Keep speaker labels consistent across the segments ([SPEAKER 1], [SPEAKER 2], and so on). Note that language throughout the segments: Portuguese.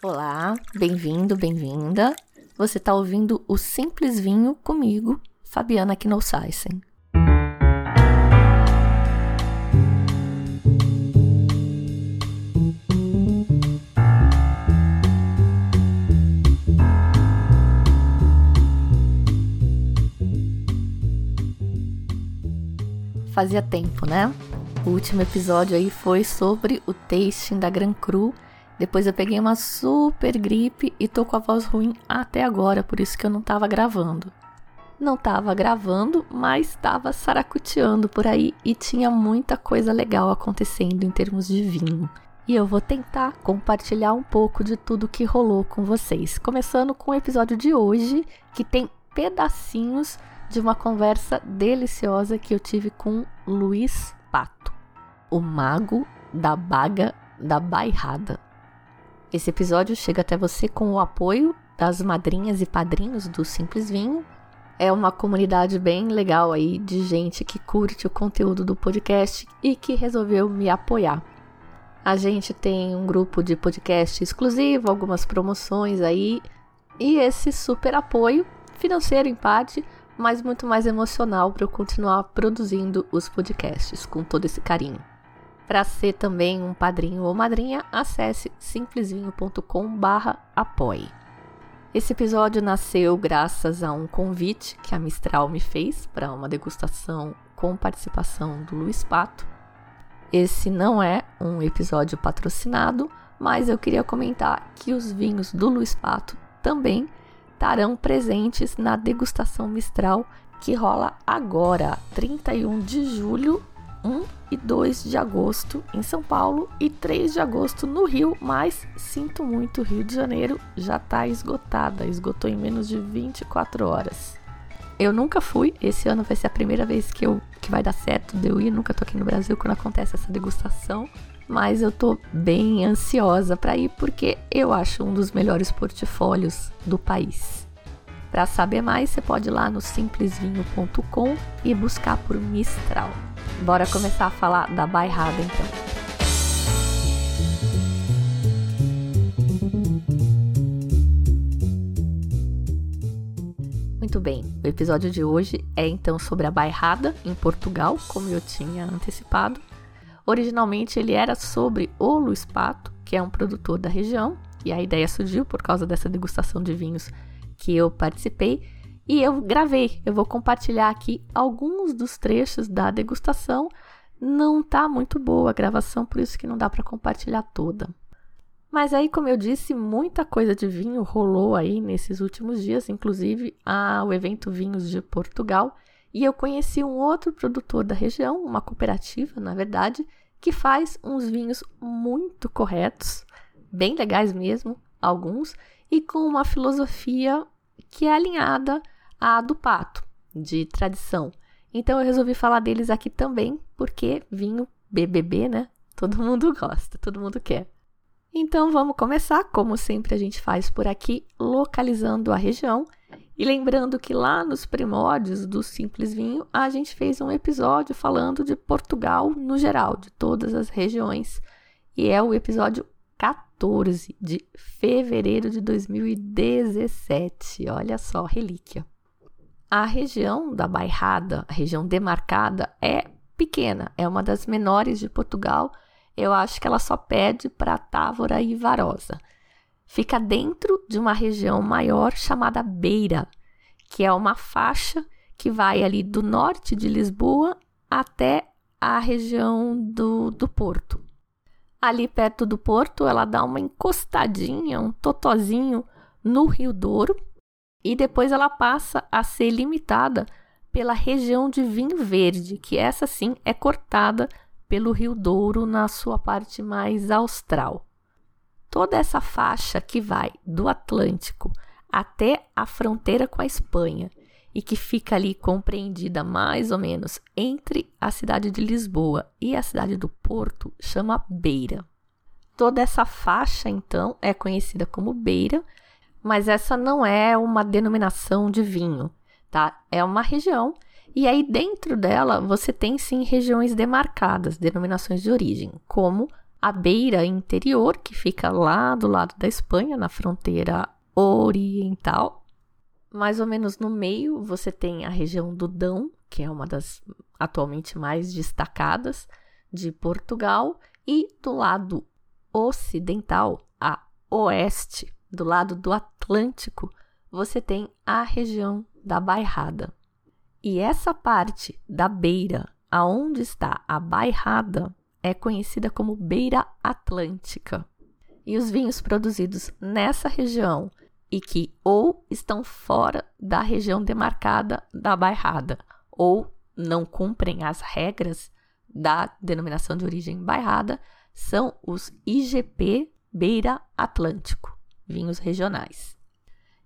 [SPEAKER 1] Olá, bem-vindo, bem-vinda. Você está ouvindo o Simples Vinho comigo, Fabiana Knossaisen. Fazia tempo, né? O último episódio aí foi sobre o tasting da Gran Cru depois eu peguei uma super gripe e tô com a voz ruim até agora, por isso que eu não tava gravando. Não tava gravando, mas estava saracuteando por aí e tinha muita coisa legal acontecendo em termos de vinho. E eu vou tentar compartilhar um pouco de tudo que rolou com vocês. Começando com o episódio de hoje, que tem pedacinhos de uma conversa deliciosa que eu tive com Luiz Pato, o mago da baga da bairrada. Esse episódio chega até você com o apoio das madrinhas e padrinhos do Simples Vinho. É uma comunidade bem legal aí de gente que curte o conteúdo do podcast e que resolveu me apoiar. A gente tem um grupo de podcast exclusivo, algumas promoções aí e esse super apoio financeiro em parte, mas muito mais emocional para eu continuar produzindo os podcasts com todo esse carinho. Para ser também um padrinho ou madrinha, acesse simplesvinho.com/apoie. Esse episódio nasceu graças a um convite que a Mistral me fez para uma degustação com participação do Luiz Pato. Esse não é um episódio patrocinado, mas eu queria comentar que os vinhos do Luiz Pato também estarão presentes na degustação Mistral que rola agora, 31 de julho 1 e 2 de agosto em São Paulo e 3 de agosto no Rio, mas sinto muito, Rio de Janeiro já está esgotada, esgotou em menos de 24 horas. Eu nunca fui, esse ano vai ser a primeira vez que, eu, que vai dar certo de eu ir, nunca tô aqui no Brasil quando acontece essa degustação, mas eu tô bem ansiosa para ir porque eu acho um dos melhores portfólios do país. Para saber mais, você pode ir lá no simplesvinho.com e buscar por Mistral. Bora começar a falar da bairrada então. Muito bem, o episódio de hoje é então sobre a bairrada em Portugal, como eu tinha antecipado. Originalmente ele era sobre o Luiz Pato, que é um produtor da região, e a ideia surgiu por causa dessa degustação de vinhos que eu participei e eu gravei. Eu vou compartilhar aqui alguns dos trechos da degustação. Não tá muito boa a gravação, por isso que não dá para compartilhar toda. Mas aí, como eu disse, muita coisa de vinho rolou aí nesses últimos dias, inclusive a, o evento Vinhos de Portugal. E eu conheci um outro produtor da região, uma cooperativa, na verdade, que faz uns vinhos muito corretos, bem legais mesmo, alguns, e com uma filosofia que é alinhada a do pato, de tradição. Então eu resolvi falar deles aqui também, porque vinho BBB, né? Todo mundo gosta, todo mundo quer. Então vamos começar, como sempre a gente faz por aqui, localizando a região. E lembrando que lá nos primórdios do Simples Vinho, a gente fez um episódio falando de Portugal no geral, de todas as regiões. E é o episódio 14 de fevereiro de 2017. Olha só, relíquia. A região da Bairrada, a região demarcada, é pequena, é uma das menores de Portugal. Eu acho que ela só pede para Távora e Varosa. Fica dentro de uma região maior chamada Beira, que é uma faixa que vai ali do norte de Lisboa até a região do, do Porto. Ali perto do Porto, ela dá uma encostadinha, um totozinho no Rio Douro, e depois ela passa a ser limitada pela região de vinho verde, que essa sim é cortada pelo Rio Douro na sua parte mais austral. Toda essa faixa que vai do Atlântico até a fronteira com a Espanha e que fica ali compreendida mais ou menos entre a cidade de Lisboa e a cidade do Porto chama Beira. Toda essa faixa, então, é conhecida como Beira mas essa não é uma denominação de vinho, tá? É uma região e aí dentro dela você tem sim regiões demarcadas, denominações de origem, como a beira interior, que fica lá do lado da Espanha, na fronteira oriental. Mais ou menos no meio, você tem a região do Dão, que é uma das atualmente mais destacadas de Portugal, e do lado ocidental, a oeste, do lado do Atlântico, você tem a região da Bairrada. E essa parte da beira, aonde está a Bairrada, é conhecida como beira atlântica. E os vinhos produzidos nessa região e que ou estão fora da região demarcada da bairrada ou não cumprem as regras da denominação de origem bairrada são os IGP Beira Atlântico, vinhos regionais.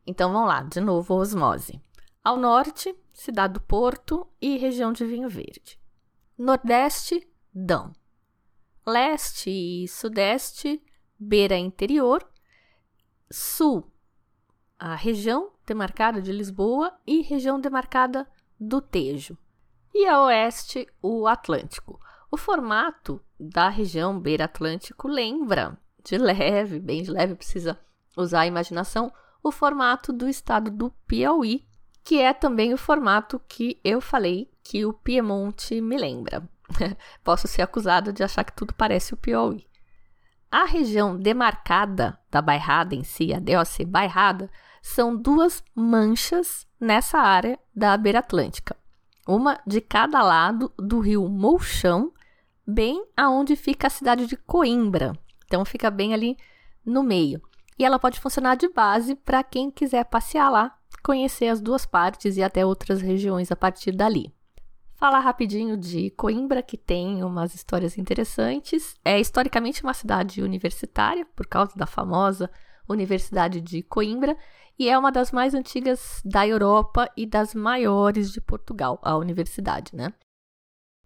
[SPEAKER 1] Então vamos lá, de novo, osmose. Ao norte, cidade do Porto e região de vinho verde. Nordeste, Dão leste e sudeste, beira interior, sul, a região demarcada de Lisboa e região demarcada do Tejo, e a oeste, o Atlântico. O formato da região beira Atlântico lembra, de leve, bem de leve, precisa usar a imaginação, o formato do estado do Piauí, que é também o formato que eu falei que o Piemonte me lembra. Posso ser acusada de achar que tudo parece o Piauí. A região demarcada da bairrada em si, a DOC bairrada, são duas manchas nessa área da beira atlântica. Uma de cada lado do rio Mouchão, bem aonde fica a cidade de Coimbra. Então fica bem ali no meio. E ela pode funcionar de base para quem quiser passear lá, conhecer as duas partes e até outras regiões a partir dali. Falar rapidinho de Coimbra, que tem umas histórias interessantes. É historicamente uma cidade universitária, por causa da famosa Universidade de Coimbra, e é uma das mais antigas da Europa e das maiores de Portugal, a universidade, né?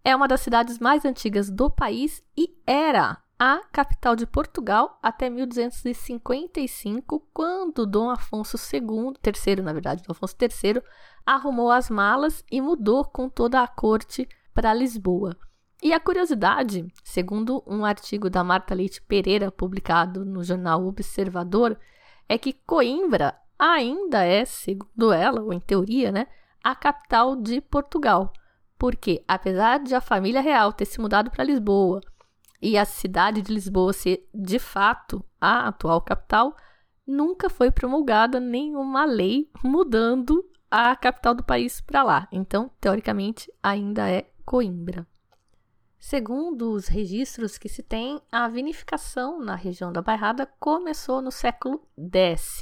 [SPEAKER 1] É uma das cidades mais antigas do país e era a capital de Portugal até 1255, quando Dom Afonso II, terceiro na verdade, Dom Afonso III, arrumou as malas e mudou com toda a corte para Lisboa. E a curiosidade, segundo um artigo da Marta Leite Pereira publicado no jornal Observador, é que Coimbra ainda é, segundo ela, ou em teoria, né, a capital de Portugal. Porque, apesar de a família real ter se mudado para Lisboa e a cidade de Lisboa ser de fato a atual capital, nunca foi promulgada nenhuma lei mudando a capital do país para lá. Então, teoricamente, ainda é Coimbra. Segundo os registros que se tem, a vinificação na região da Bairrada começou no século X,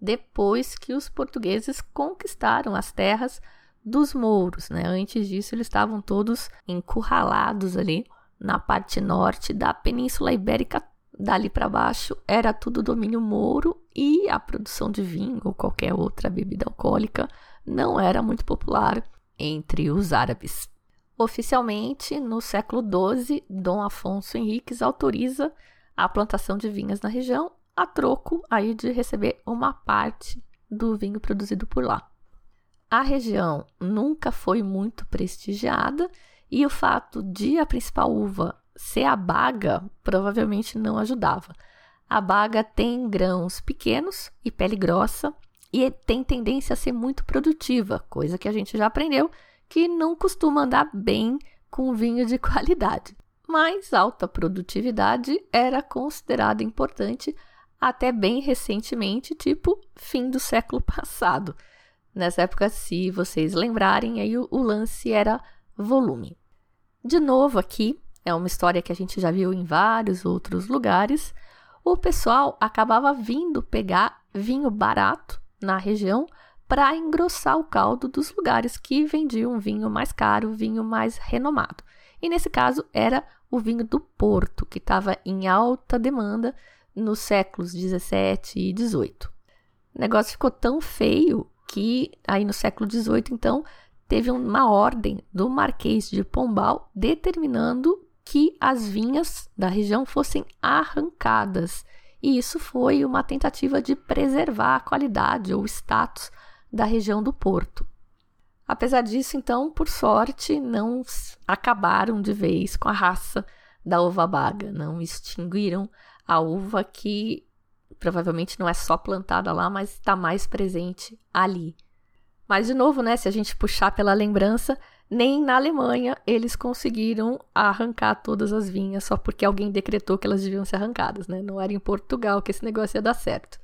[SPEAKER 1] depois que os portugueses conquistaram as terras dos mouros. Né? Antes disso, eles estavam todos encurralados ali na parte norte da Península Ibérica. Dali para baixo era tudo domínio mouro e a produção de vinho ou qualquer outra bebida alcoólica não era muito popular entre os árabes. Oficialmente, no século XII, Dom Afonso Henriques autoriza a plantação de vinhas na região a troco aí de receber uma parte do vinho produzido por lá. A região nunca foi muito prestigiada e o fato de a principal uva ser a baga provavelmente não ajudava. A baga tem grãos pequenos e pele grossa e tem tendência a ser muito produtiva, coisa que a gente já aprendeu que não costuma andar bem com vinho de qualidade. Mas alta produtividade era considerada importante até bem recentemente, tipo fim do século passado. Nessa época, se vocês lembrarem, aí o, o lance era volume. De novo aqui, é uma história que a gente já viu em vários outros lugares. O pessoal acabava vindo pegar vinho barato na região para engrossar o caldo dos lugares que vendiam vinho mais caro, vinho mais renomado. E nesse caso era o vinho do Porto, que estava em alta demanda nos séculos 17 e 18. O negócio ficou tão feio que aí no século 18, então, teve uma ordem do Marquês de Pombal determinando que as vinhas da região fossem arrancadas. E isso foi uma tentativa de preservar a qualidade ou status da região do Porto. Apesar disso, então, por sorte, não acabaram de vez com a raça da uva baga, não extinguiram a uva que provavelmente não é só plantada lá, mas está mais presente ali. Mas, de novo, né, se a gente puxar pela lembrança, nem na Alemanha eles conseguiram arrancar todas as vinhas só porque alguém decretou que elas deviam ser arrancadas, né? Não era em Portugal que esse negócio ia dar certo.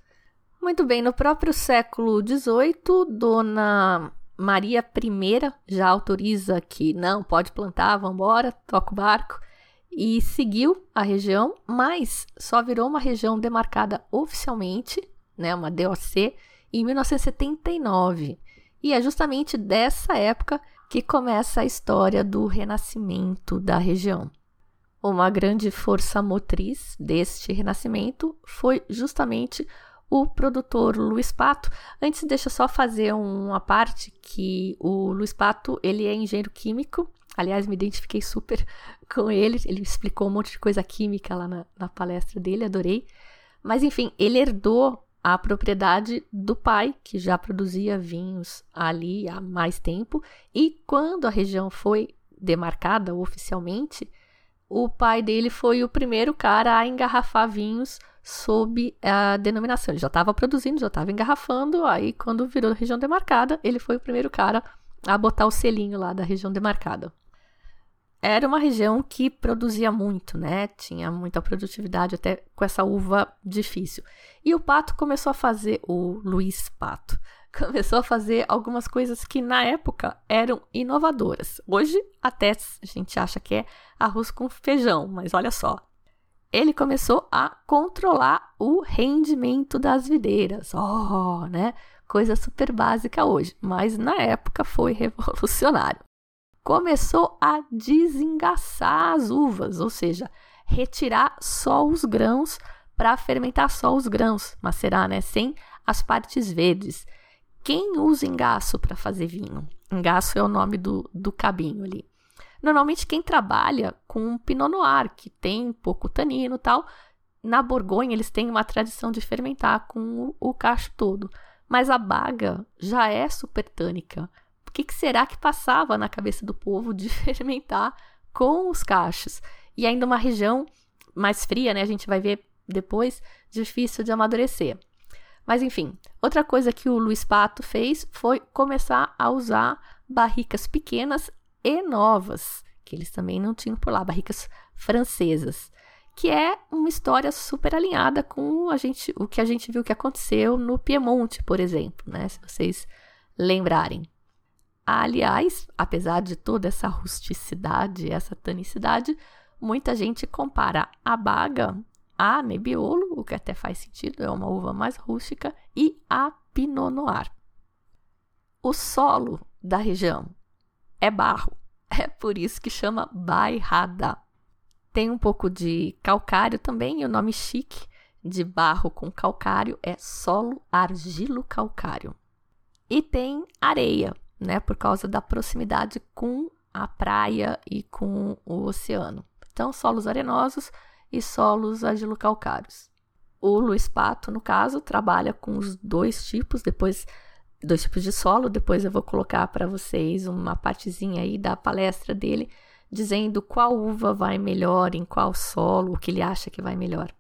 [SPEAKER 1] Muito bem, no próprio século XVIII, Dona Maria I já autoriza que não, pode plantar, vamos embora, toca o barco, e seguiu a região, mas só virou uma região demarcada oficialmente, né, uma DOC, em 1979. E é justamente dessa época que começa a história do renascimento da região. Uma grande força motriz deste renascimento foi justamente o produtor Luiz Pato. Antes, deixa eu só fazer uma parte que o Luiz Pato, ele é engenheiro químico. Aliás, me identifiquei super com ele. Ele explicou um monte de coisa química lá na, na palestra dele, adorei. Mas enfim, ele herdou a propriedade do pai, que já produzia vinhos ali há mais tempo, e quando a região foi demarcada oficialmente, o pai dele foi o primeiro cara a engarrafar vinhos sob a denominação. Ele já estava produzindo, já estava engarrafando, aí quando virou região demarcada, ele foi o primeiro cara a botar o selinho lá da região demarcada era uma região que produzia muito, né? Tinha muita produtividade até com essa uva difícil. E o Pato começou a fazer, o Luiz Pato, começou a fazer algumas coisas que na época eram inovadoras. Hoje até a gente acha que é arroz com feijão, mas olha só. Ele começou a controlar o rendimento das videiras. Oh, né? Coisa super básica hoje, mas na época foi revolucionário começou a desengaçar as uvas, ou seja, retirar só os grãos para fermentar só os grãos, macerar, né, sem as partes verdes. Quem usa engaço para fazer vinho? Engaço é o nome do, do cabinho ali. Normalmente quem trabalha com Pinot Noir, que tem pouco tanino e tal, na Borgonha eles têm uma tradição de fermentar com o, o cacho todo. Mas a baga já é super tânica que, que será que passava na cabeça do povo de fermentar com os cachos? E ainda uma região mais fria, né? A gente vai ver depois, difícil de amadurecer. Mas enfim, outra coisa que o Luiz Pato fez foi começar a usar barricas pequenas e novas, que eles também não tinham por lá, barricas francesas, que é uma história super alinhada com a gente, o que a gente viu que aconteceu no Piemonte, por exemplo, né? Se vocês lembrarem. Aliás, apesar de toda essa rusticidade, essa tanicidade, muita gente compara a baga a Nebbiolo, o que até faz sentido, é uma uva mais rústica, e a Pinot Noir. O solo da região é barro, é por isso que chama bairrada. Tem um pouco de calcário também, e o nome chique de barro com calcário é solo argilo-calcário. E tem areia, né, por causa da proximidade com a praia e com o oceano. Então, solos arenosos e solos agilocalcários. O Luiz Pato, no caso, trabalha com os dois tipos, depois dois tipos de solo, depois eu vou colocar para vocês uma partezinha aí da palestra dele dizendo qual uva vai melhor em qual solo, o que ele acha que vai melhor.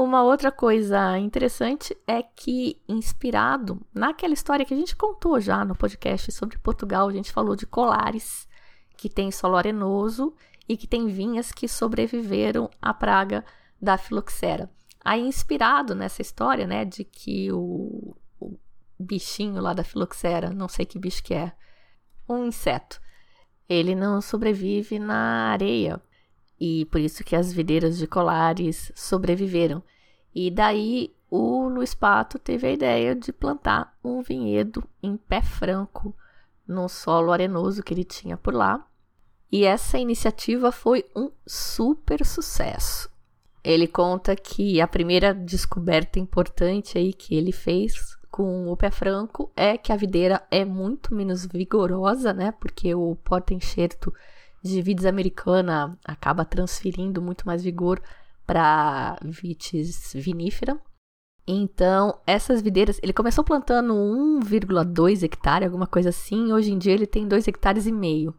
[SPEAKER 1] Uma outra coisa interessante é que, inspirado naquela história que a gente contou já no podcast sobre Portugal, a gente falou de colares, que tem solo arenoso e que tem vinhas que sobreviveram à praga da filoxera. Aí, inspirado nessa história, né, de que o, o bichinho lá da filoxera, não sei que bicho que é, um inseto, ele não sobrevive na areia, e por isso que as videiras de colares sobreviveram. E daí o Luiz Pato teve a ideia de plantar um vinhedo em pé franco no solo arenoso que ele tinha por lá. E essa iniciativa foi um super sucesso. Ele conta que a primeira descoberta importante aí que ele fez com o pé franco é que a videira é muito menos vigorosa, né? Porque o porta-enxerto de vides americana acaba transferindo muito mais vigor para vitis vinífera. Então, essas videiras, ele começou plantando 1,2 hectare, alguma coisa assim, hoje em dia ele tem 2 hectares e meio.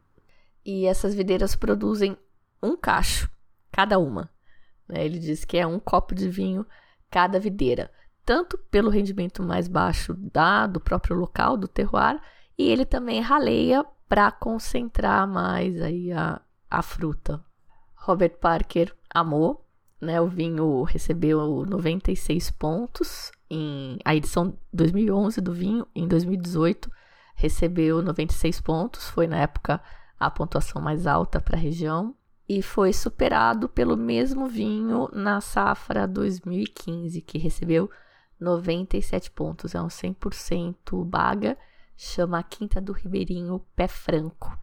[SPEAKER 1] E essas videiras produzem um cacho. cada uma. Né? Ele diz que é um copo de vinho cada videira, tanto pelo rendimento mais baixo da, do próprio local, do terroir, e ele também raleia para concentrar mais aí a, a fruta. Robert Parker amou, né? O vinho recebeu 96 pontos em a edição 2011 do vinho, em 2018 recebeu 96 pontos, foi na época a pontuação mais alta para a região e foi superado pelo mesmo vinho na safra 2015, que recebeu 97 pontos, é um 100% baga, chama Quinta do Ribeirinho Pé Franco.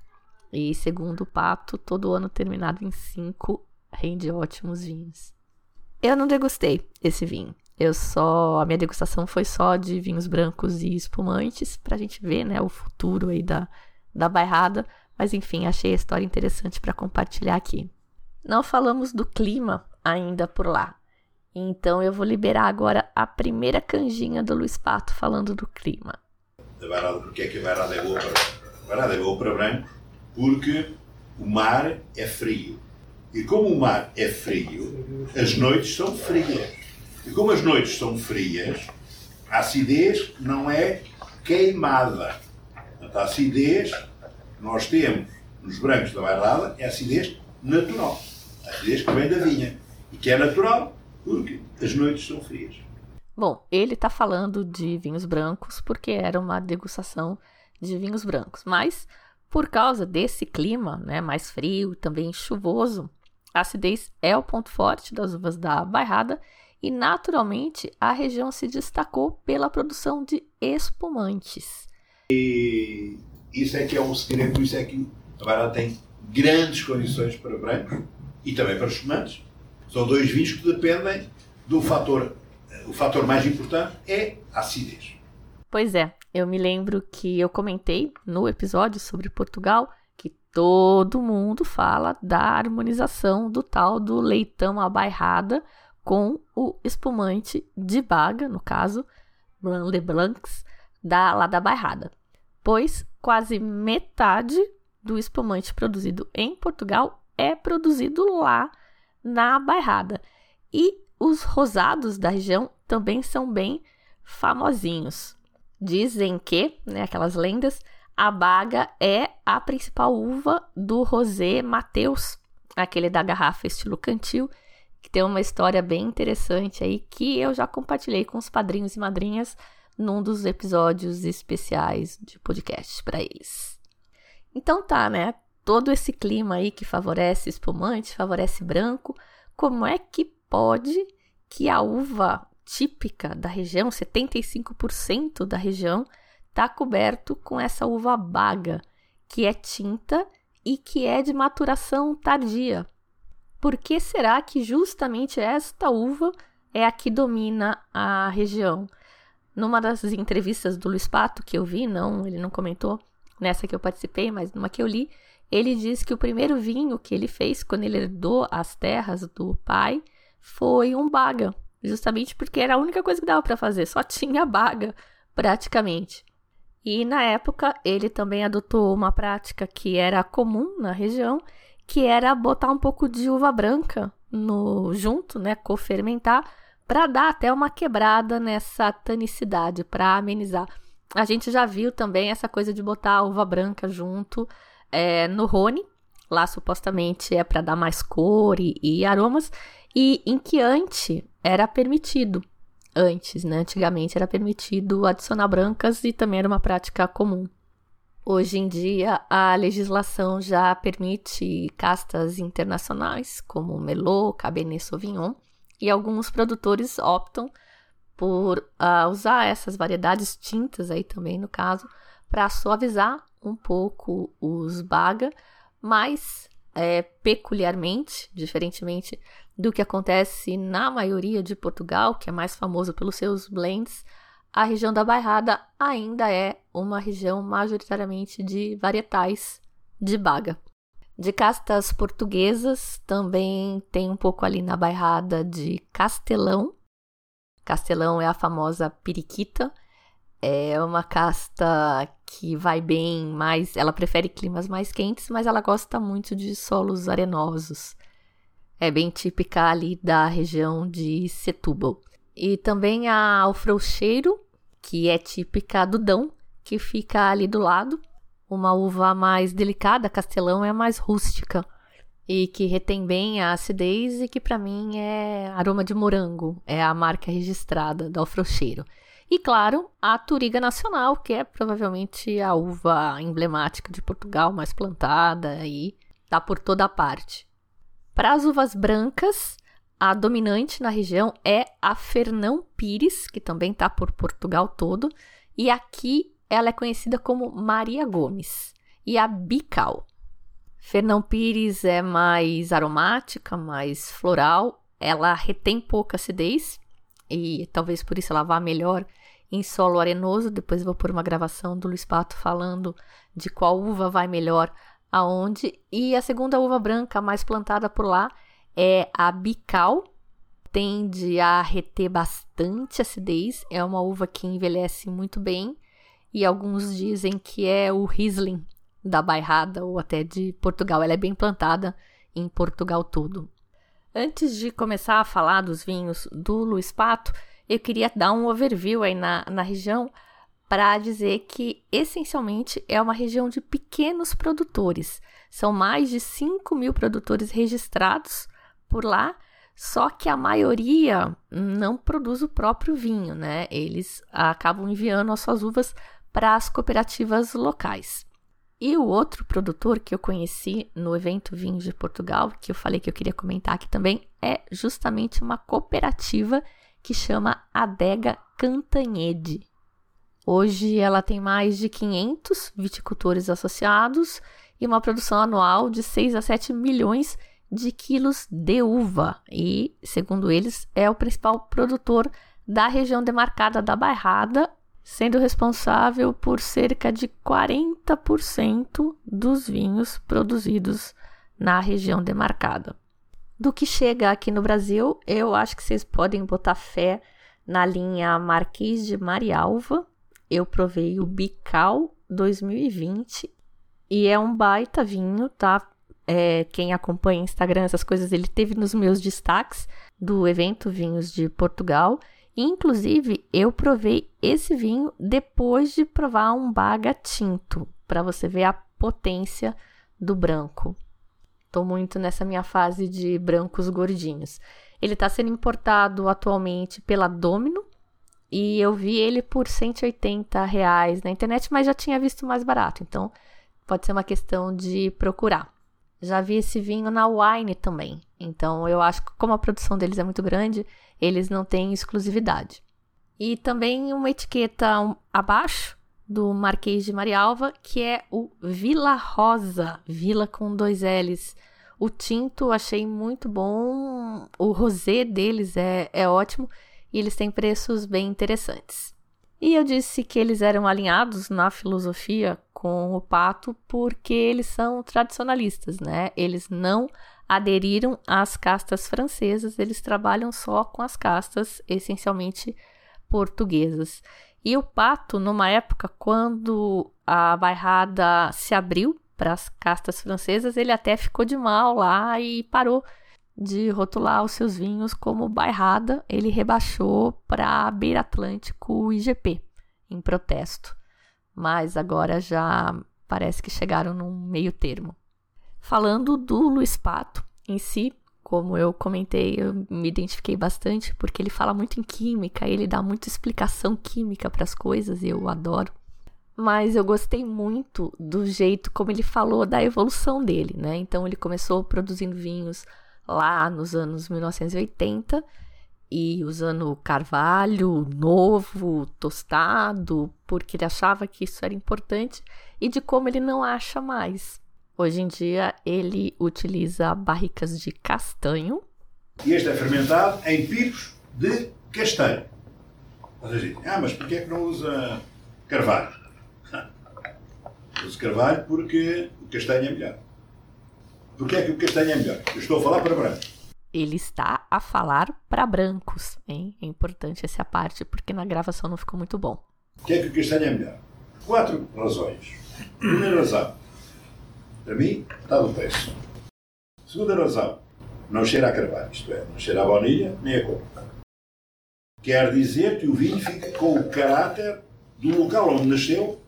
[SPEAKER 1] E segundo o Pato, todo ano terminado em 5 rende ótimos vinhos. Eu não degustei esse vinho. Eu só a minha degustação foi só de vinhos brancos e espumantes para a gente ver, né, o futuro aí da da bairrada, mas enfim, achei a história interessante para compartilhar aqui. Não falamos do clima ainda por lá. Então eu vou liberar agora a primeira canjinha do Luiz Pato falando do clima.
[SPEAKER 2] Da bairrada, porque é que a bairrada é boa para, a bairrada é boa para branco? Porque o mar é frio. E como o mar é frio, as noites são frias. E como as noites são frias, a acidez não é queimada. a acidez que nós temos nos brancos da bairrada é a acidez natural. A acidez que vem da vinha. E que é natural porque as noites são frias.
[SPEAKER 1] Bom, ele está falando de vinhos brancos porque era uma degustação de vinhos brancos. Mas, por causa desse clima né, mais frio, também chuvoso, a acidez é o ponto forte das uvas da bairrada e, naturalmente, a região se destacou pela produção de espumantes.
[SPEAKER 2] E isso é que é um segredo, isso é que a bairrada tem grandes condições para brancos e também para espumantes. São dois vinhos que dependem do fator, o fator mais importante é a acidez.
[SPEAKER 1] Pois é, eu me lembro que eu comentei no episódio sobre Portugal todo mundo fala da harmonização do tal do leitão à bairrada com o espumante de baga, no caso, Blanc de Blancs, da, lá da bairrada. Pois quase metade do espumante produzido em Portugal é produzido lá na bairrada. E os rosados da região também são bem famosinhos. Dizem que, né, aquelas lendas, a baga é a principal uva do Rosé Mateus, aquele da garrafa estilo cantil, que tem uma história bem interessante aí que eu já compartilhei com os padrinhos e madrinhas num dos episódios especiais de podcast para eles. Então tá, né? Todo esse clima aí que favorece espumante, favorece branco, como é que pode que a uva típica da região, 75% da região, está coberto com essa uva baga, que é tinta e que é de maturação tardia. Por que será que justamente esta uva é a que domina a região? Numa das entrevistas do Luiz Pato que eu vi, não, ele não comentou nessa que eu participei, mas numa que eu li, ele diz que o primeiro vinho que ele fez quando ele herdou as terras do pai foi um baga, justamente porque era a única coisa que dava para fazer, só tinha baga praticamente. E na época ele também adotou uma prática que era comum na região, que era botar um pouco de uva branca no junto, né, cofermentar, para dar até uma quebrada nessa tanicidade, para amenizar. A gente já viu também essa coisa de botar uva branca junto é, no Rony, lá supostamente é para dar mais cor e, e aromas, e em Chianti era permitido antes, né? Antigamente era permitido adicionar brancas e também era uma prática comum. Hoje em dia, a legislação já permite castas internacionais, como Merlot, Cabernet Sauvignon, e alguns produtores optam por uh, usar essas variedades tintas aí também, no caso, para suavizar um pouco os baga, mas é, peculiarmente, diferentemente do que acontece na maioria de Portugal, que é mais famoso pelos seus blends, a região da Bairrada ainda é uma região majoritariamente de varietais de baga. De castas portuguesas, também tem um pouco ali na Bairrada de Castelão. Castelão é a famosa periquita. É uma casta que vai bem mais. Ela prefere climas mais quentes, mas ela gosta muito de solos arenosos. É bem típica ali da região de Setúbal. E também a Alfrouxeiro, que é típica do Dão, que fica ali do lado. Uma uva mais delicada, castelão é mais rústica e que retém bem a acidez e que para mim é aroma de morango, é a marca registrada do Alfrocheiro. E claro, a Turiga Nacional, que é provavelmente a uva emblemática de Portugal, mais plantada e tá por toda parte. Para as uvas brancas, a dominante na região é a Fernão Pires, que também tá por Portugal todo, e aqui ela é conhecida como Maria Gomes, e a Bical. Fernão Pires é mais aromática, mais floral. Ela retém pouca acidez e talvez por isso ela vá melhor em solo arenoso. Depois vou pôr uma gravação do Luiz Pato falando de qual uva vai melhor aonde. E a segunda uva branca mais plantada por lá é a Bical. Tende a reter bastante acidez. É uma uva que envelhece muito bem. E alguns dizem que é o Riesling da Bairrada ou até de Portugal. Ela é bem plantada em Portugal todo. Antes de começar a falar dos vinhos do Luiz Pato, eu queria dar um overview aí na, na região para dizer que essencialmente é uma região de pequenos produtores. São mais de 5 mil produtores registrados por lá, só que a maioria não produz o próprio vinho, né? Eles acabam enviando as suas uvas para as cooperativas locais. E o outro produtor que eu conheci no evento Vinhos de Portugal, que eu falei que eu queria comentar aqui também, é justamente uma cooperativa que chama Adega Cantanhede. Hoje ela tem mais de 500 viticultores associados e uma produção anual de 6 a 7 milhões de quilos de uva. E, segundo eles, é o principal produtor da região demarcada da Bairrada sendo responsável por cerca de 40% dos vinhos produzidos na região demarcada. Do que chega aqui no Brasil, eu acho que vocês podem botar fé na linha Marquês de Marialva. Eu provei o Bical 2020 e é um baita vinho, tá? É, quem acompanha Instagram, essas coisas, ele teve nos meus destaques do evento Vinhos de Portugal Inclusive, eu provei esse vinho depois de provar um baga tinto, para você ver a potência do branco. Estou muito nessa minha fase de brancos gordinhos. Ele está sendo importado atualmente pela Domino e eu vi ele por 180 reais na internet, mas já tinha visto mais barato, então pode ser uma questão de procurar. Já vi esse vinho na Wine também, então eu acho que como a produção deles é muito grande, eles não têm exclusividade. E também uma etiqueta abaixo do Marquês de Marialva, que é o Vila Rosa, Vila com dois L's. O tinto achei muito bom, o rosé deles é, é ótimo e eles têm preços bem interessantes. E eu disse que eles eram alinhados na filosofia com o pato porque eles são tradicionalistas, né? Eles não aderiram às castas francesas, eles trabalham só com as castas essencialmente portuguesas. E o pato, numa época quando a bairrada se abriu para as castas francesas, ele até ficou de mal lá e parou de rotular os seus vinhos como bairrada, ele rebaixou para Beira Atlântico IGP em protesto. Mas agora já parece que chegaram num meio termo. Falando do Luiz Pato em si, como eu comentei, eu me identifiquei bastante porque ele fala muito em química, ele dá muita explicação química para as coisas e eu adoro. Mas eu gostei muito do jeito como ele falou da evolução dele, né? Então ele começou produzindo vinhos lá nos anos 1980 e usando carvalho novo, tostado, porque ele achava que isso era importante e de como ele não acha mais. Hoje em dia ele utiliza barricas de castanho.
[SPEAKER 2] E este é fermentado em picos de castanho. Vocês dizem, ah, mas porquê é que não usa carvalho? Usa carvalho porque o castanho é melhor. Porquê é que o castanho é melhor? Eu estou a falar para brancos.
[SPEAKER 1] Ele está a falar para brancos, hein? É importante essa parte, porque na gravação não ficou muito bom.
[SPEAKER 2] Porquê é que o castanho é melhor? Quatro razões. Primeira razão, para mim, está no preço. Segunda razão, não cheira a carvalho, isto é, não cheira a baunilha nem a coco. Quer dizer que o vinho fica com o caráter do local onde nasceu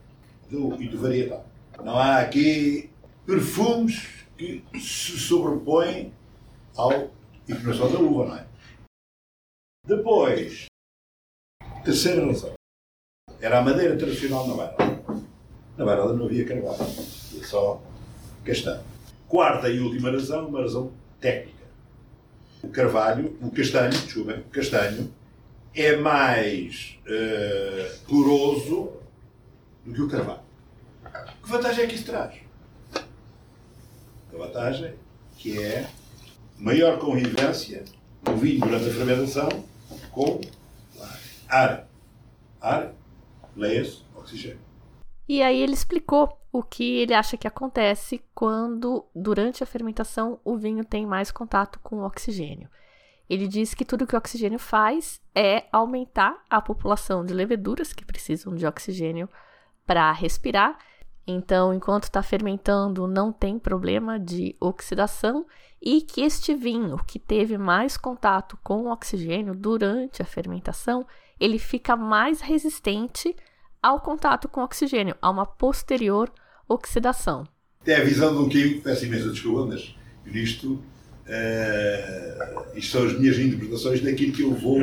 [SPEAKER 2] do, e do varietal. Não há aqui perfumes que se sobrepõem ao equinação da uva, não é? Depois, terceira razão, era a madeira tradicional na Bairrada. Na Bairrada não havia carvalho, havia só castanho. Quarta e última razão, uma razão técnica. O carvalho, o castanho, desculpa, o castanho, é mais uh, poroso do que o carvalho. Que vantagem é que isso traz? A vantagem que é maior convivência do vinho durante a fermentação com ar. Ar, leia-se, oxigênio.
[SPEAKER 1] E aí ele explicou o que ele acha que acontece quando, durante a fermentação, o vinho tem mais contato com o oxigênio. Ele diz que tudo que o oxigênio faz é aumentar a população de leveduras que precisam de oxigênio para respirar. Então, enquanto está fermentando, não tem problema de oxidação e que este vinho que teve mais contato com o oxigênio durante a fermentação, ele fica mais resistente ao contato com oxigênio, a uma posterior oxidação.
[SPEAKER 2] É a visão de um químico, peço imensa desculpa, mas isto, uh, isto são as minhas interpretações daquilo que eu vou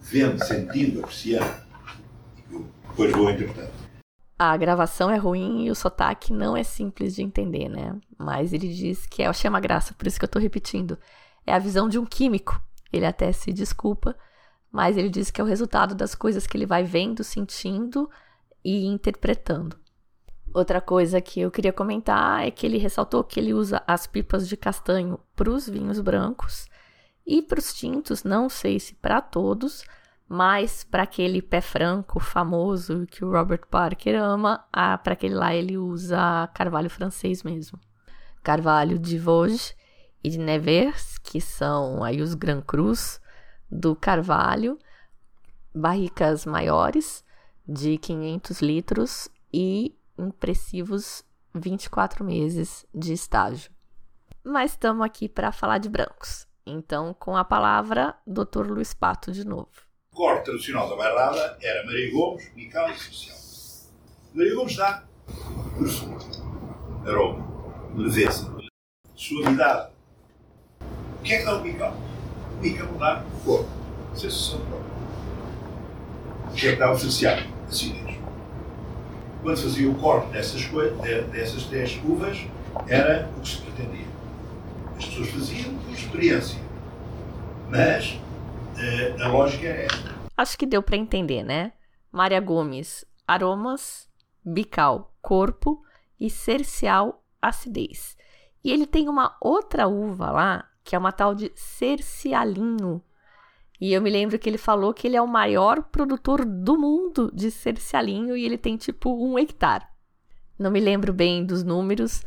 [SPEAKER 2] vendo, sentindo, apreciando. Depois vou interpretar.
[SPEAKER 1] A gravação é ruim e o sotaque não é simples de entender, né? Mas ele diz que é, achei uma graça, por isso que eu tô repetindo. É a visão de um químico. Ele até se desculpa, mas ele diz que é o resultado das coisas que ele vai vendo, sentindo e interpretando. Outra coisa que eu queria comentar é que ele ressaltou que ele usa as pipas de castanho para os vinhos brancos e para os tintos, não sei se para todos, mas para aquele pé franco famoso que o Robert Parker ama, para aquele lá ele usa carvalho francês mesmo. Carvalho de Vosges e de Nevers, que são aí os Grand Crus, do carvalho, barricas maiores de 500 litros e impressivos 24 meses de estágio. Mas estamos aqui para falar de brancos. Então, com a palavra, Dr. Luiz Pato de novo.
[SPEAKER 2] O corte tradicional da bairrada era Maria Gomes, Mical e Social. Maria Gomes dá perfume, aroma, leveza, suavidade. O que é que dá o Mical? Mudar o corpo, sensação de corpo. Que estava associado acidez. Quando fazia o corte dessas, dessas 10 uvas, era o que se pretendia. As pessoas faziam por experiência. Mas uh, a lógica é esta.
[SPEAKER 1] Acho que deu para entender, né? Maria Gomes, aromas, bical, corpo e cercial, acidez. E ele tem uma outra uva lá que é uma tal de cercialinho. E eu me lembro que ele falou que ele é o maior produtor do mundo de cercialinho e ele tem tipo um hectare. Não me lembro bem dos números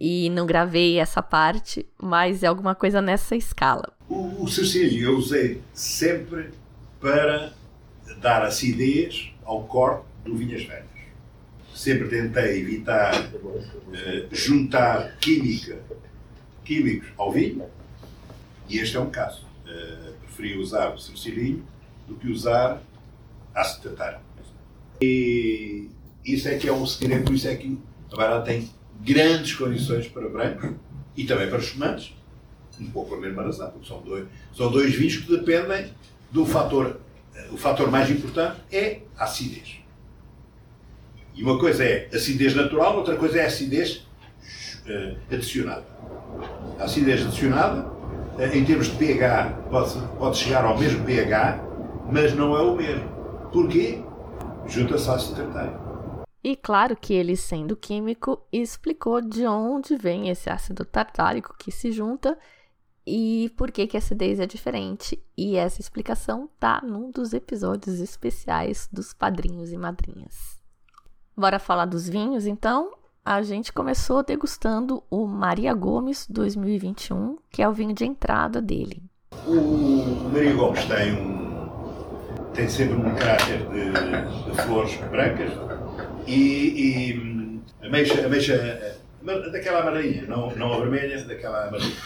[SPEAKER 1] e não gravei essa parte, mas é alguma coisa nessa escala.
[SPEAKER 2] O, o cercialinho eu usei sempre para dar acidez ao corte do Vinhas Velhas. Sempre tentei evitar uh, juntar química, químicos ao vinho e este é um caso. Uh, preferi usar o cercilinho do que usar tatário. E isso é que é um segredo, por isso é que a Barata tem grandes condições para brancos e também para espumantes, um pouco a mesma razão, porque são dois, são dois vinhos que dependem do fator, o fator mais importante é a acidez. E uma coisa é acidez natural, outra coisa é acidez uh, adicionada. A acidez adicionada eh, em termos de pH, pode, pode chegar ao mesmo pH, mas não é o mesmo. Porquê? Junta-se ácido tartárico.
[SPEAKER 1] E claro que ele, sendo químico, explicou de onde vem esse ácido tartárico que se junta e por que, que a acidez é diferente. E essa explicação tá num dos episódios especiais dos padrinhos e madrinhas. Bora falar dos vinhos, então? A gente começou degustando o Maria Gomes 2021, que é o vinho de entrada dele.
[SPEAKER 2] O Maria Gomes tem um tem sempre um caráter de, de flores brancas e, e ameixa, ameixa daquela amarelinha, não, não a vermelha, daquela amarelinha.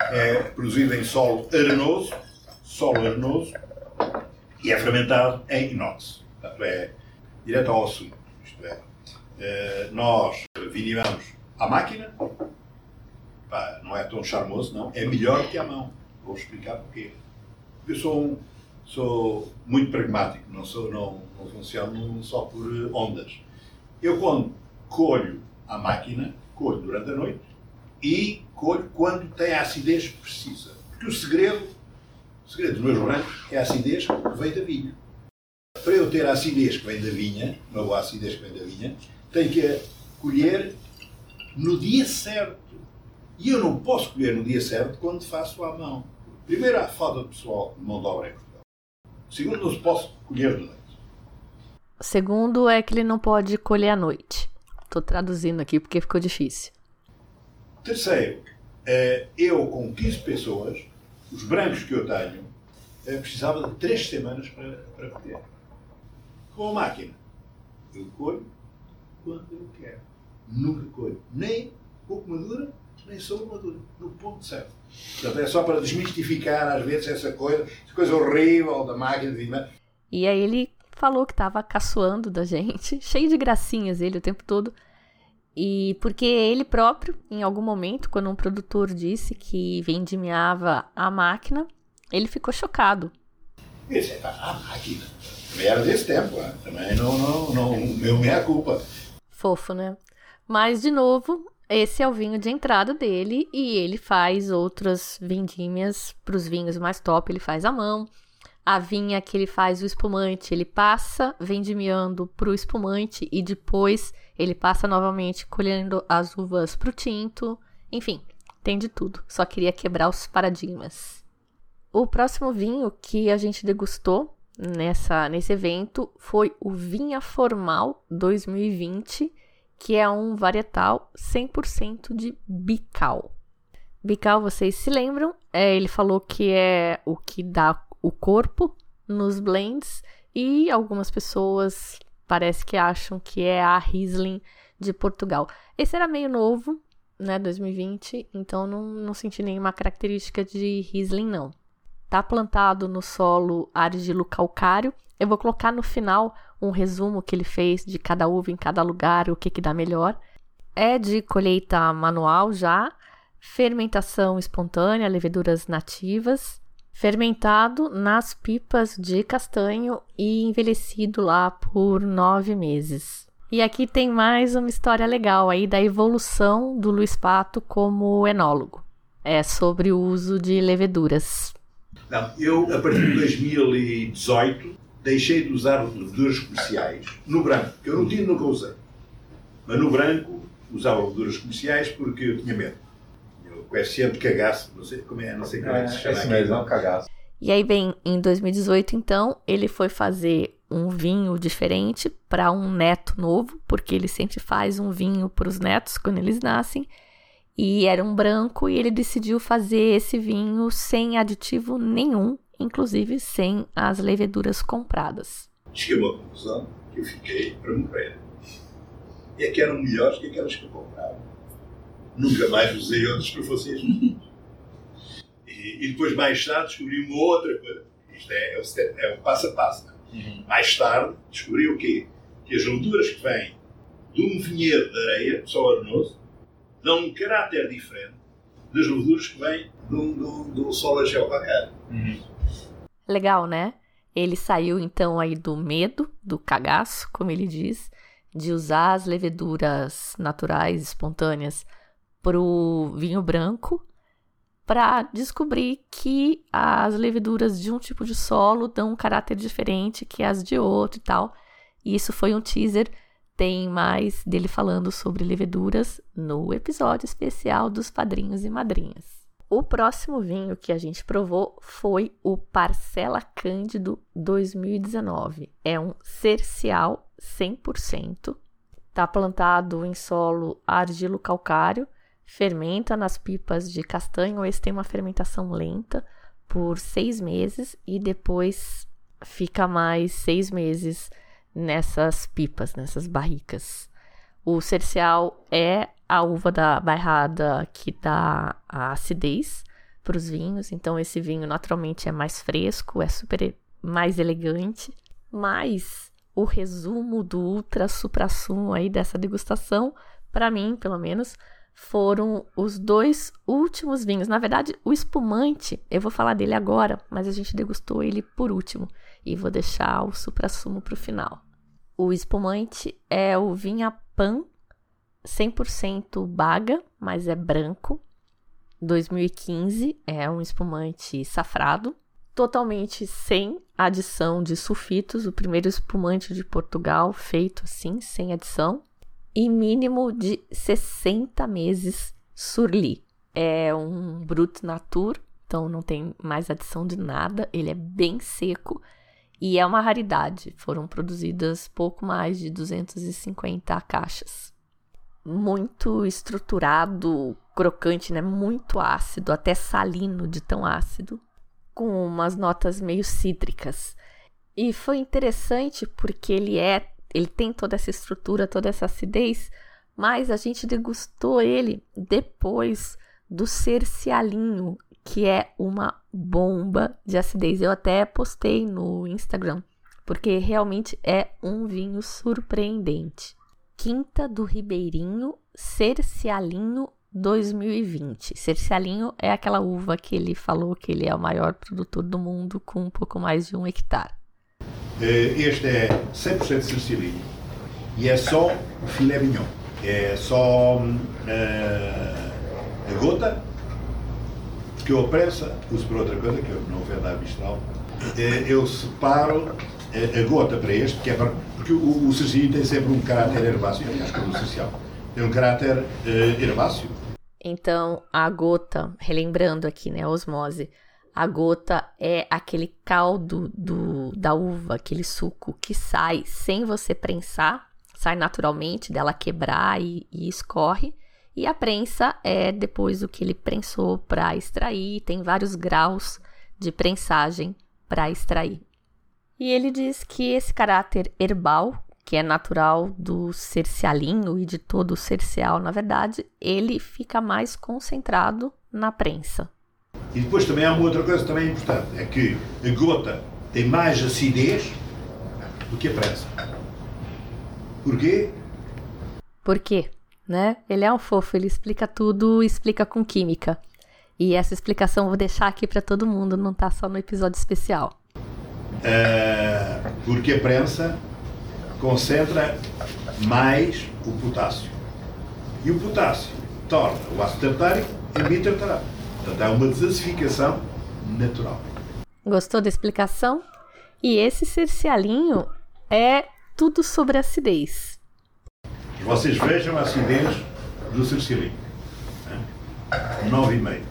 [SPEAKER 2] é produzido em solo arenoso, solo arenoso, e é fermentado em inox. É direto ao assunto. Eh, nós vinimamos à máquina, pá, não é tão charmoso, não, é melhor que à mão. Vou explicar porquê. Eu sou, um, sou muito pragmático, não, sou, não, não funciono só por ondas. Eu, quando colho a máquina, colho durante a noite e colho quando tem a acidez precisa. Porque o segredo, o segredo dos meus brancos é a acidez que vem da vinha. Para eu ter a acidez que vem da vinha, uma boa acidez que vem da vinha, tenho que colher no dia certo. E eu não posso colher no dia certo quando faço à mão. Primeiro, há falta de pessoal de mão de obra em Portugal. Segundo, não se posso colher de noite.
[SPEAKER 1] Segundo é que ele não pode colher à noite. Estou traduzindo aqui porque ficou difícil.
[SPEAKER 2] Terceiro, eh, eu com 15 pessoas, os brancos que eu tenho, eh, precisava de 3 semanas para, para colher. Com a máquina, eu colho quando eu quero. Nunca colho. Nem pouco madura, nem sobre madura. No ponto certo. Portanto, é só para desmistificar às vezes essa coisa, essa coisa horrível da máquina de vinho.
[SPEAKER 1] E aí ele falou que tava caçoando da gente, cheio de gracinhas ele o tempo todo. E porque ele próprio, em algum momento, quando um produtor disse que vendimiava a máquina, ele ficou chocado.
[SPEAKER 2] Esse é a máquina. Também era desse tempo, né? também não, não, não, meu meia culpa.
[SPEAKER 1] Fofo, né? Mas, de novo, esse é o vinho de entrada dele e ele faz outras vendímias para os vinhos mais top, ele faz à mão. A vinha que ele faz o espumante, ele passa vendimiando para o espumante e depois ele passa novamente colhendo as uvas para o tinto. Enfim, tem de tudo. Só queria quebrar os paradigmas. O próximo vinho que a gente degustou nessa, nesse evento foi o Vinha Formal 2020, que é um varietal 100% de bical. Bical, vocês se lembram? É, ele falou que é o que dá o corpo nos blends e algumas pessoas parece que acham que é a Riesling de Portugal. Esse era meio novo, né, 2020, então não, não senti nenhuma característica de Riesling não. Tá plantado no solo argilo calcário. Eu vou colocar no final um resumo que ele fez de cada uva em cada lugar, o que que dá melhor. É de colheita manual já, fermentação espontânea, leveduras nativas, fermentado nas pipas de castanho e envelhecido lá por nove meses. E aqui tem mais uma história legal aí da evolução do Luiz Pato como enólogo. É sobre o uso de leveduras.
[SPEAKER 2] Não, eu, a partir de 2018, deixei de usar leveduras comerciais no branco, que eu não tinha, nunca usei. Mas no branco usava leveduras comerciais porque eu tinha medo coeficiente cagaço, não sei como é, não sei como é, que se chama.
[SPEAKER 3] Mesmo, é um cagaço.
[SPEAKER 1] E aí, bem, em 2018, então, ele foi fazer um vinho diferente para um neto novo, porque ele sempre faz um vinho para os netos quando eles nascem. E era um branco, e ele decidiu fazer esse vinho sem aditivo nenhum, inclusive sem as leveduras compradas.
[SPEAKER 2] Cheguei a uma conclusão que eu fiquei para morrer. E é que eram melhores que aquelas que eu comprava nunca mais usei outros que fossem as e, e, depois, mais tarde, descobri uma outra coisa. Isto é, é, o, step, é o passo a passo. Uhum. Mais tarde, descobri o quê? Que as leveduras que vêm de um vinhedo de areia, só arenoso, dão um caráter diferente das leveduras que vêm do, do, do solo calcário. Uhum.
[SPEAKER 1] Legal, né? Ele saiu então aí do medo, do cagaço, como ele diz, de usar as leveduras naturais, espontâneas, para o vinho branco para descobrir que as leveduras de um tipo de solo dão um caráter diferente que as de outro e tal. E isso foi um teaser. Tem mais dele falando sobre leveduras no episódio especial dos padrinhos e madrinhas. O próximo vinho que a gente provou foi o Parcela Cândido 2019. É um cercial 100%. Está plantado em solo argilo calcário fermenta nas pipas de castanho. Esse tem uma fermentação lenta por seis meses e depois fica mais seis meses nessas pipas, nessas barricas. O cercial é a uva da bairrada que dá a acidez para os vinhos. Então, esse vinho naturalmente é mais fresco, é super mais elegante. Mas o resumo do ultra supra sumo aí dessa degustação, para mim, pelo menos, foram os dois últimos vinhos. Na verdade, o espumante, eu vou falar dele agora, mas a gente degustou ele por último e vou deixar o supra sumo para o final. O espumante é o Vinha Pan 100% baga, mas é branco. 2015 é um espumante safrado, totalmente sem adição de sulfitos, o primeiro espumante de Portugal feito assim, sem adição, e mínimo de 60 meses surli. É um Brut Natur, então não tem mais adição de nada, ele é bem seco e é uma raridade. Foram produzidas pouco mais de 250 caixas. Muito estruturado, crocante, né? Muito ácido, até salino de tão ácido com umas notas meio cítricas. E foi interessante porque ele é, ele tem toda essa estrutura, toda essa acidez, mas a gente degustou ele depois do cercialinho, que é uma bomba de acidez. Eu até postei no Instagram, porque realmente é um vinho surpreendente. Quinta do Ribeirinho, cercialinho 2020. Cercialinho é aquela uva que ele falou que ele é o maior produtor do mundo com um pouco mais de um hectare.
[SPEAKER 2] Eh, este é 100% cercialinho e é só filé mignon. É só uh, gota, que eu apressa, uso para outra coisa, que eu não vou dar mistral. Eh, eu separo a gota para este, que é para, porque o, o tem sempre um caráter herbáceo, aliás, como o cercial. Tem um caráter uh, herbáceo,
[SPEAKER 1] então, a gota, relembrando aqui, né, a osmose, a gota é aquele caldo do, da uva, aquele suco que sai sem você prensar, sai naturalmente dela quebrar e, e escorre. E a prensa é depois o que ele prensou para extrair, tem vários graus de prensagem para extrair. E ele diz que esse caráter herbal que é natural do cercialinho e de todo o cercial, na verdade, ele fica mais concentrado na prensa.
[SPEAKER 2] E depois também há uma outra coisa também importante, é que a gota tem mais acidez do que a prensa. Porquê?
[SPEAKER 1] Por quê? Né? Ele é um fofo, ele explica tudo, explica com química. E essa explicação eu vou deixar aqui para todo mundo, não tá só no episódio especial.
[SPEAKER 2] Uh, porque a prensa concentra mais o potássio. E o potássio torna o ácido tartárico em bitartarábico. Portanto, há uma desacidificação natural.
[SPEAKER 1] Gostou da explicação? E esse cercialinho é tudo sobre acidez.
[SPEAKER 2] Vocês vejam a acidez do cercialinho. 9,5.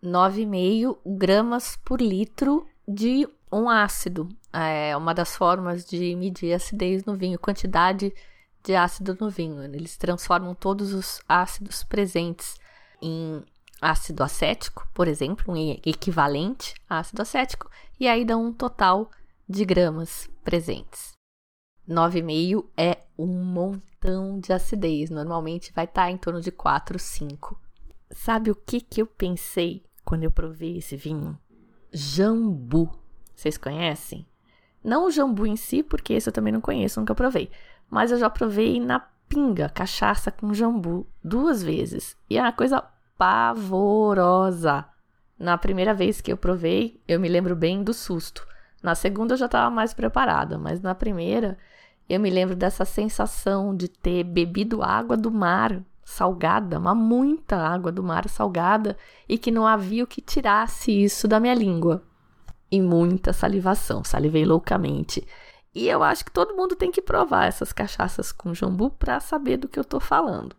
[SPEAKER 1] 9,5 gramas por litro de um ácido. É uma das formas de medir acidez no vinho, quantidade de ácido no vinho. Eles transformam todos os ácidos presentes em ácido acético, por exemplo, um equivalente a ácido acético, e aí dá um total de gramas presentes. 9,5 é um montão de acidez, normalmente vai estar em torno de 4, 5. Sabe o que, que eu pensei quando eu provei esse vinho? Jambu. Vocês conhecem? Não o jambu em si, porque esse eu também não conheço, nunca provei. Mas eu já provei na pinga, cachaça com jambu, duas vezes. E é uma coisa pavorosa. Na primeira vez que eu provei, eu me lembro bem do susto. Na segunda eu já estava mais preparada, mas na primeira eu me lembro dessa sensação de ter bebido água do mar salgada, uma muita água do mar salgada e que não havia o que tirasse isso da minha língua e muita salivação. Salivei loucamente. E eu acho que todo mundo tem que provar essas cachaças com jambu para saber do que eu tô falando.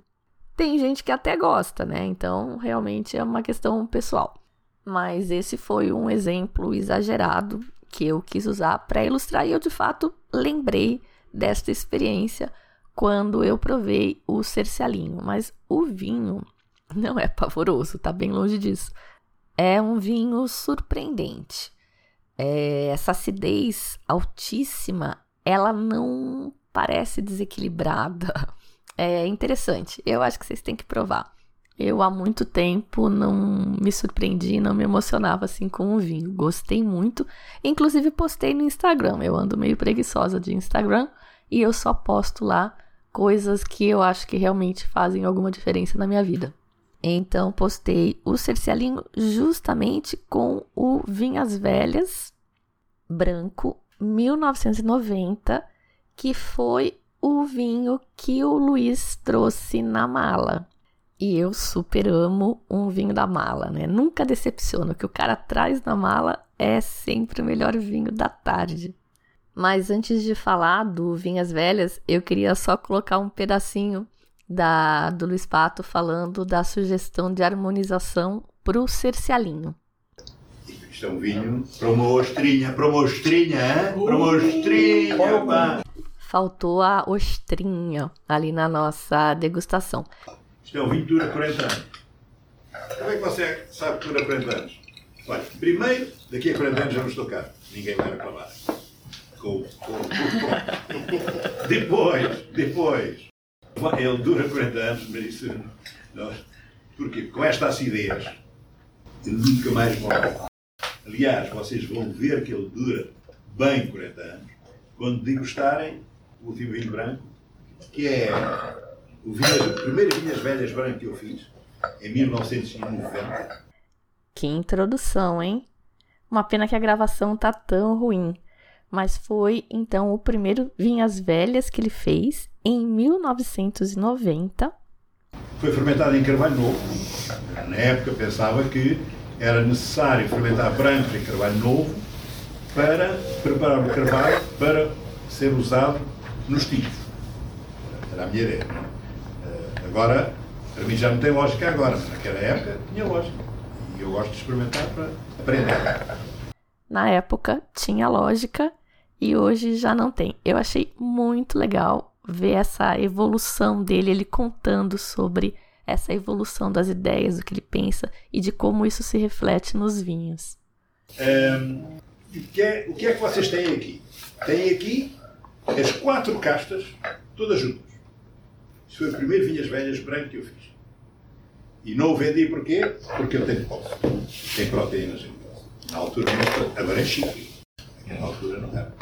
[SPEAKER 1] Tem gente que até gosta, né? Então, realmente é uma questão pessoal. Mas esse foi um exemplo exagerado que eu quis usar para ilustrar e eu de fato lembrei desta experiência quando eu provei o cercialinho, mas o vinho não é pavoroso, tá bem longe disso. É um vinho surpreendente é, essa acidez altíssima, ela não parece desequilibrada. É interessante. Eu acho que vocês têm que provar. Eu há muito tempo não me surpreendi, não me emocionava assim com o vinho. Gostei muito. Inclusive postei no Instagram. Eu ando meio preguiçosa de Instagram e eu só posto lá coisas que eu acho que realmente fazem alguma diferença na minha vida. Então postei o cercialinho justamente com o Vinhas Velhas branco 1990, que foi o vinho que o Luiz trouxe na mala. E eu super amo um vinho da mala, né? Nunca decepciona. O que o cara traz na mala é sempre o melhor vinho da tarde. Mas antes de falar do Vinhas Velhas, eu queria só colocar um pedacinho da, do Luiz Pato falando da sugestão de harmonização para o cercialinho.
[SPEAKER 2] Isto é um vinho para uma ostrinha, para uma ostrinha, hein? para uma ostrinha, pá.
[SPEAKER 1] Faltou a ostrinha ali na nossa degustação.
[SPEAKER 2] Isto é um vinho que dura 40 anos. Como é que você sabe que dura 40 anos? Olha, primeiro, daqui a 40 anos já não estou cá. Ninguém vai reclamar. Com, com, com, depois, depois, ele dura 40 anos, mas isso. Não, porque com esta acidez, ele nunca mais morre. Aliás, vocês vão ver que ele dura bem 40 anos quando degustarem o último vinho branco, que é o, vinho, o primeiro Vinhas Velhas Branco que eu fiz, em 1990.
[SPEAKER 1] Que introdução, hein? Uma pena que a gravação tá tão ruim. Mas foi então o primeiro Vinhas Velhas que ele fez em 1990.
[SPEAKER 2] Foi fermentado em carvalho novo. Na época pensava que era necessário fermentar brancos em carvalho novo para preparar o carvalho para ser usado nos tipos. Era a minha ideia. Não é? Agora, para mim já não tem lógica agora, mas naquela época tinha lógica. E eu gosto de experimentar para aprender.
[SPEAKER 1] Na época tinha lógica e hoje já não tem. Eu achei muito legal ver essa evolução dele, ele contando sobre essa evolução das ideias, do que ele pensa e de como isso se reflete nos vinhos.
[SPEAKER 2] Um, o, que é, o que é que vocês têm aqui? Têm aqui as quatro castas, todas juntas. Isso foi o primeiro Vinhas Velhas branco que eu fiz. E não o vendi porquê? Porque eu tenho posse. Tem proteínas em Na altura não agora é chique. Na altura não era.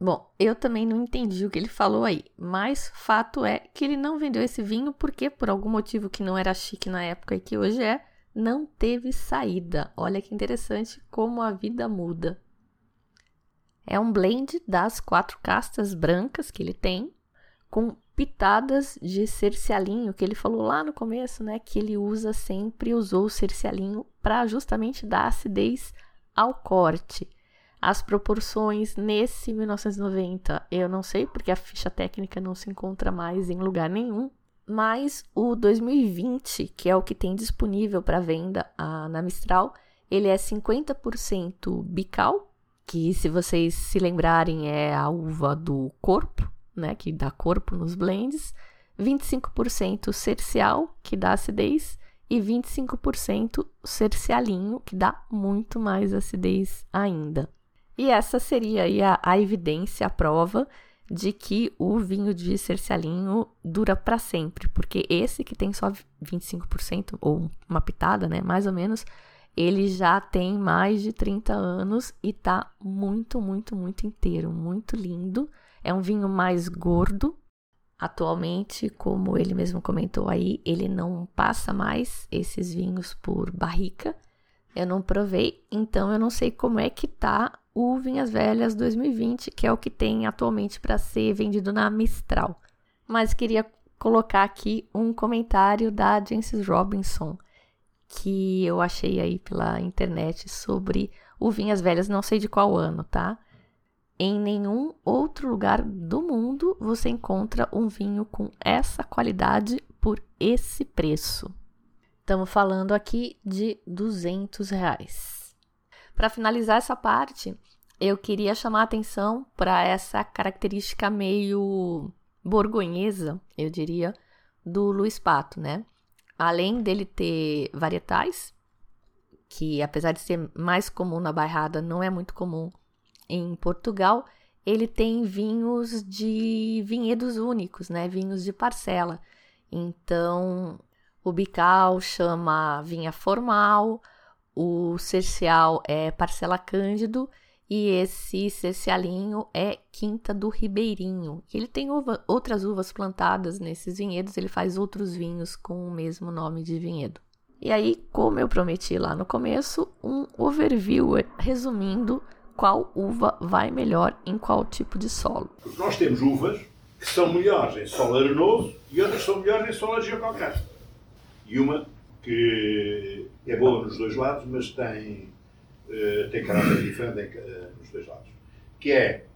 [SPEAKER 1] Bom, eu também não entendi o que ele falou aí, mas fato é que ele não vendeu esse vinho porque, por algum motivo que não era chique na época e que hoje é, não teve saída. Olha que interessante como a vida muda. É um blend das quatro castas brancas que ele tem, com pitadas de cercialinho, que ele falou lá no começo, né, que ele usa sempre, usou o cercialinho para justamente dar acidez ao corte. As proporções nesse 1990, eu não sei, porque a ficha técnica não se encontra mais em lugar nenhum, mas o 2020, que é o que tem disponível para venda a, na Mistral, ele é 50% bical, que se vocês se lembrarem é a uva do corpo, né, que dá corpo nos blends, 25% cercial, que dá acidez, e 25% cercialinho, que dá muito mais acidez ainda. E essa seria a, a evidência, a prova de que o vinho de cercialinho dura para sempre, porque esse que tem só 25% ou uma pitada, né, mais ou menos, ele já tem mais de 30 anos e tá muito, muito, muito inteiro, muito lindo. É um vinho mais gordo. Atualmente, como ele mesmo comentou aí, ele não passa mais esses vinhos por barrica. Eu não provei, então eu não sei como é que tá o Vinhas Velhas 2020, que é o que tem atualmente para ser vendido na Mistral. Mas queria colocar aqui um comentário da Jancis Robinson, que eu achei aí pela internet sobre o Vinhas Velhas, não sei de qual ano, tá? Em nenhum outro lugar do mundo você encontra um vinho com essa qualidade por esse preço. Estamos falando aqui de 200 reais. Para finalizar essa parte, eu queria chamar a atenção para essa característica meio borgonhesa, eu diria, do Luiz Pato, né? Além dele ter varietais, que apesar de ser mais comum na bairrada, não é muito comum em Portugal, ele tem vinhos de vinhedos únicos, né? Vinhos de parcela. Então, O bical chama vinha formal, o cercial é parcela cândido e esse cercialinho é quinta do ribeirinho. Ele tem uva, outras uvas plantadas nesses vinhedos, ele faz outros vinhos com o mesmo nome de vinhedo. E aí, como eu prometi lá no começo, um overview resumindo qual uva vai melhor em qual tipo de solo.
[SPEAKER 2] Nós temos uvas que são melhores em solo arenoso e outras são melhores em solo geocalcário. E uma que é boa nos dois lados, mas tem, uh, tem caráter diferente uh, nos dois lados. Que é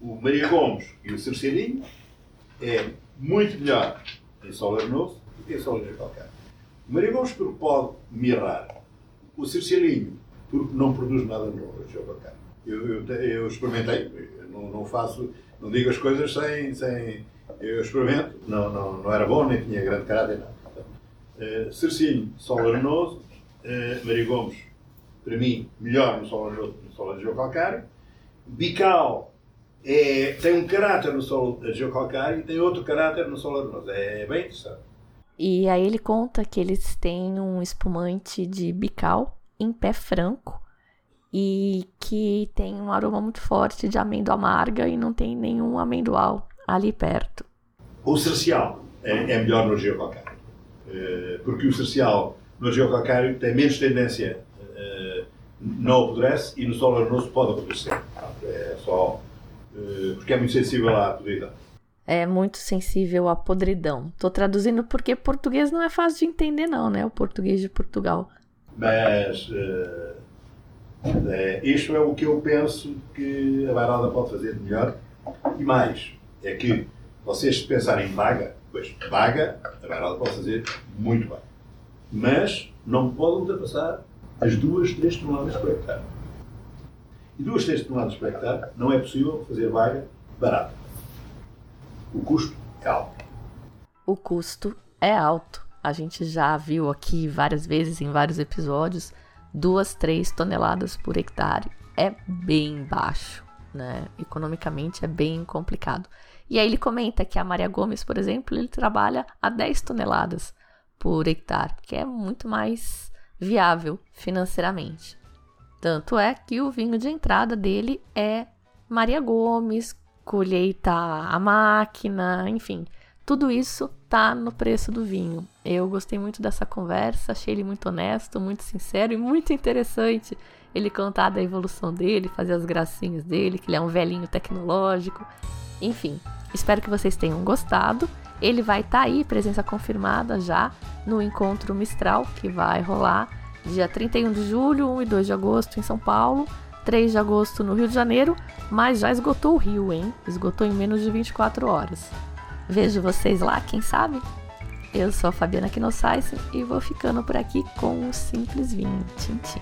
[SPEAKER 2] o Maria Gomes e o Cerceirinho, é muito melhor em solo arenoso do que em solo geocalcário. O Maria Gomes porque pode mirrar. O Cerceirinho porque não produz nada no geocalcário. Eu, eu, eu experimentei, não, não, faço, não digo as coisas sem, sem eu experimento, não, não, não era bom, nem tinha grande caráter, nada. Uh, Cercinho, solo arenoso, uh, Maria Gomes, para mim, melhor no solo arenoso no solo geocalcário. Bical é, tem um caráter no solo geocalcário e tem outro caráter no solo arenoso. É bem interessante.
[SPEAKER 1] E aí ele conta que eles têm um espumante de bical em pé franco e que tem um aroma muito forte de amêndoa amarga e não tem nenhum amendoal ali perto.
[SPEAKER 2] O cercial é, é melhor no geocalcário, eh, porque o cercial no geocalcário tem menos tendência, eh, não apodrece e no solo arenoso pode apodrecer. É só eh, porque é muito sensível à podridão.
[SPEAKER 1] É muito sensível à podridão. Estou traduzindo porque português não é fácil de entender, não, né? O português de Portugal.
[SPEAKER 2] Mas é, isto é o que eu penso que a Bairrada pode fazer melhor. E mais, é que vocês pensarem em vaga, pois vaga a Bairrada pode fazer muito bem. Mas não pode ultrapassar as duas, três toneladas por hectare. E duas, três toneladas por hectare não é possível fazer vaga barata. O custo é alto.
[SPEAKER 1] O custo é alto. A gente já viu aqui várias vezes em vários episódios duas, três toneladas por hectare é bem baixo, né? Economicamente é bem complicado. E aí ele comenta que a Maria Gomes, por exemplo, ele trabalha a 10 toneladas por hectare, que é muito mais viável financeiramente. Tanto é que o vinho de entrada dele é Maria Gomes, colheita a máquina, enfim, tudo isso tá no preço do vinho. Eu gostei muito dessa conversa, achei ele muito honesto, muito sincero e muito interessante. Ele contar da evolução dele, fazer as gracinhas dele, que ele é um velhinho tecnológico. Enfim, espero que vocês tenham gostado. Ele vai estar tá aí, presença confirmada já no encontro Mistral, que vai rolar dia 31 de julho, 1 e 2 de agosto em São Paulo, 3 de agosto no Rio de Janeiro, mas já esgotou o Rio, hein? Esgotou em menos de 24 horas. Vejo vocês lá, quem sabe? Eu sou a Fabiana Knossaisen e vou ficando por aqui com um simples vinho. Tchim, tchim.